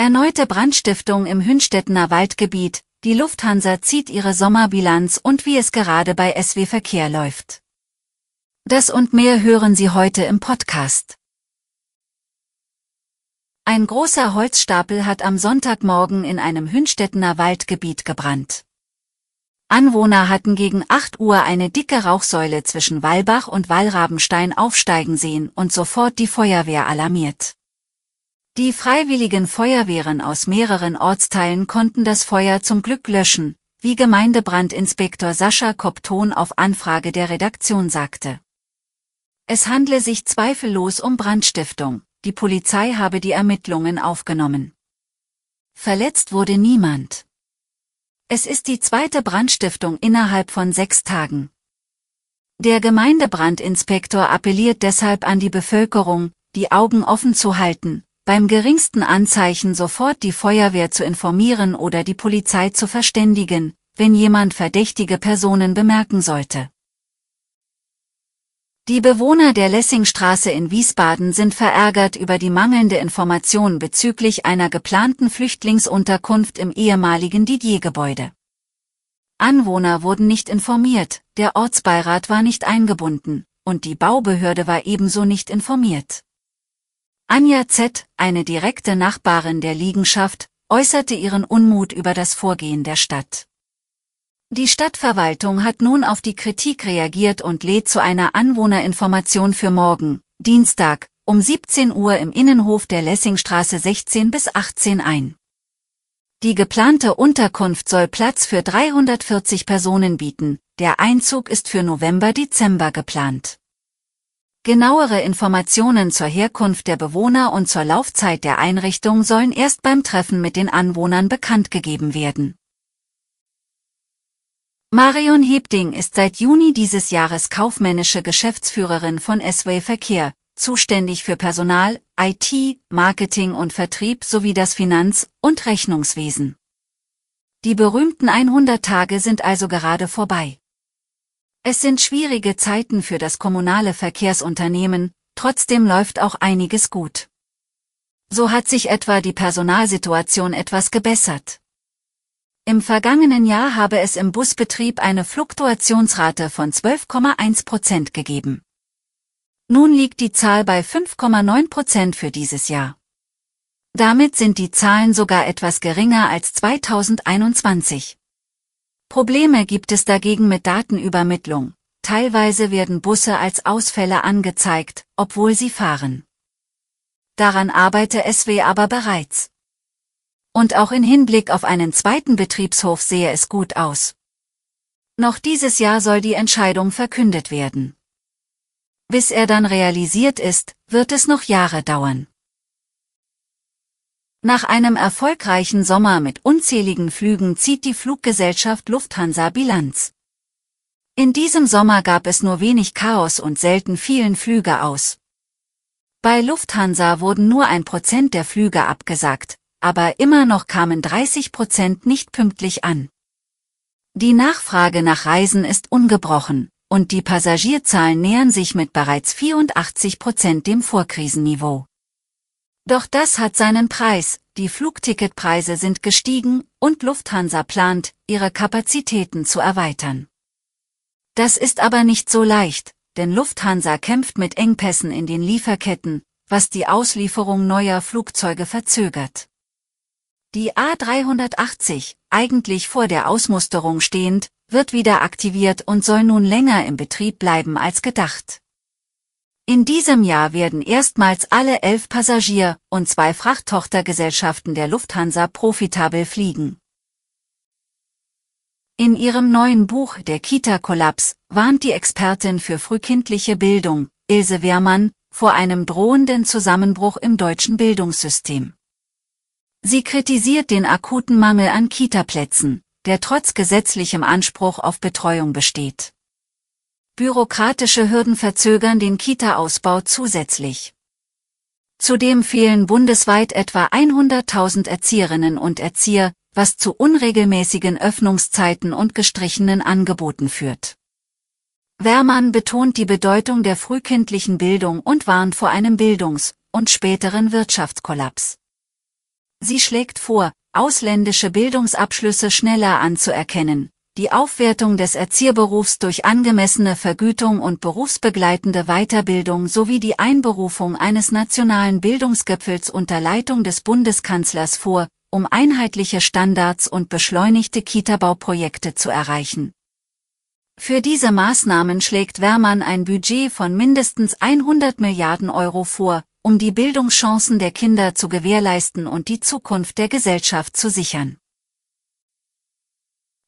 Erneute Brandstiftung im Hünstedtener Waldgebiet, die Lufthansa zieht ihre Sommerbilanz und wie es gerade bei SW Verkehr läuft. Das und mehr hören Sie heute im Podcast. Ein großer Holzstapel hat am Sonntagmorgen in einem Hünstedtener Waldgebiet gebrannt. Anwohner hatten gegen 8 Uhr eine dicke Rauchsäule zwischen Wallbach und Wallrabenstein aufsteigen sehen und sofort die Feuerwehr alarmiert. Die freiwilligen Feuerwehren aus mehreren Ortsteilen konnten das Feuer zum Glück löschen, wie Gemeindebrandinspektor Sascha Kopton auf Anfrage der Redaktion sagte. Es handle sich zweifellos um Brandstiftung, die Polizei habe die Ermittlungen aufgenommen. Verletzt wurde niemand. Es ist die zweite Brandstiftung innerhalb von sechs Tagen. Der Gemeindebrandinspektor appelliert deshalb an die Bevölkerung, die Augen offen zu halten, beim geringsten Anzeichen sofort die Feuerwehr zu informieren oder die Polizei zu verständigen, wenn jemand verdächtige Personen bemerken sollte. Die Bewohner der Lessingstraße in Wiesbaden sind verärgert über die mangelnde Information bezüglich einer geplanten Flüchtlingsunterkunft im ehemaligen Didier-Gebäude. Anwohner wurden nicht informiert, der Ortsbeirat war nicht eingebunden, und die Baubehörde war ebenso nicht informiert. Anja Z., eine direkte Nachbarin der Liegenschaft, äußerte ihren Unmut über das Vorgehen der Stadt. Die Stadtverwaltung hat nun auf die Kritik reagiert und lädt zu einer Anwohnerinformation für morgen, Dienstag, um 17 Uhr im Innenhof der Lessingstraße 16 bis 18 ein. Die geplante Unterkunft soll Platz für 340 Personen bieten, der Einzug ist für November-Dezember geplant. Genauere Informationen zur Herkunft der Bewohner und zur Laufzeit der Einrichtung sollen erst beim Treffen mit den Anwohnern bekannt gegeben werden. Marion Hebding ist seit Juni dieses Jahres kaufmännische Geschäftsführerin von SWay Verkehr, zuständig für Personal, IT, Marketing und Vertrieb sowie das Finanz- und Rechnungswesen. Die berühmten 100 Tage sind also gerade vorbei. Es sind schwierige Zeiten für das kommunale Verkehrsunternehmen, trotzdem läuft auch einiges gut. So hat sich etwa die Personalsituation etwas gebessert. Im vergangenen Jahr habe es im Busbetrieb eine Fluktuationsrate von 12,1 Prozent gegeben. Nun liegt die Zahl bei 5,9 Prozent für dieses Jahr. Damit sind die Zahlen sogar etwas geringer als 2021. Probleme gibt es dagegen mit Datenübermittlung. Teilweise werden Busse als Ausfälle angezeigt, obwohl sie fahren. Daran arbeite SW aber bereits. Und auch in Hinblick auf einen zweiten Betriebshof sehe es gut aus. Noch dieses Jahr soll die Entscheidung verkündet werden. Bis er dann realisiert ist, wird es noch Jahre dauern. Nach einem erfolgreichen Sommer mit unzähligen Flügen zieht die Fluggesellschaft Lufthansa Bilanz. In diesem Sommer gab es nur wenig Chaos und selten vielen Flüge aus. Bei Lufthansa wurden nur ein Prozent der Flüge abgesagt, aber immer noch kamen 30 Prozent nicht pünktlich an. Die Nachfrage nach Reisen ist ungebrochen, und die Passagierzahlen nähern sich mit bereits 84 Prozent dem Vorkrisenniveau. Doch das hat seinen Preis, die Flugticketpreise sind gestiegen und Lufthansa plant, ihre Kapazitäten zu erweitern. Das ist aber nicht so leicht, denn Lufthansa kämpft mit Engpässen in den Lieferketten, was die Auslieferung neuer Flugzeuge verzögert. Die A380, eigentlich vor der Ausmusterung stehend, wird wieder aktiviert und soll nun länger im Betrieb bleiben als gedacht. In diesem Jahr werden erstmals alle elf Passagier- und zwei Frachttochtergesellschaften der Lufthansa profitabel fliegen. In ihrem neuen Buch Der Kita-Kollaps warnt die Expertin für frühkindliche Bildung, Ilse Wehrmann, vor einem drohenden Zusammenbruch im deutschen Bildungssystem. Sie kritisiert den akuten Mangel an Kitaplätzen, der trotz gesetzlichem Anspruch auf Betreuung besteht. Bürokratische Hürden verzögern den Kita-Ausbau zusätzlich. Zudem fehlen bundesweit etwa 100.000 Erzieherinnen und Erzieher, was zu unregelmäßigen Öffnungszeiten und gestrichenen Angeboten führt. Wermann betont die Bedeutung der frühkindlichen Bildung und warnt vor einem Bildungs- und späteren Wirtschaftskollaps. Sie schlägt vor, ausländische Bildungsabschlüsse schneller anzuerkennen, die Aufwertung des Erzieherberufs durch angemessene Vergütung und berufsbegleitende Weiterbildung sowie die Einberufung eines nationalen Bildungsgipfels unter Leitung des Bundeskanzlers vor, um einheitliche Standards und beschleunigte Kita-Bauprojekte zu erreichen. Für diese Maßnahmen schlägt Wermann ein Budget von mindestens 100 Milliarden Euro vor, um die Bildungschancen der Kinder zu gewährleisten und die Zukunft der Gesellschaft zu sichern.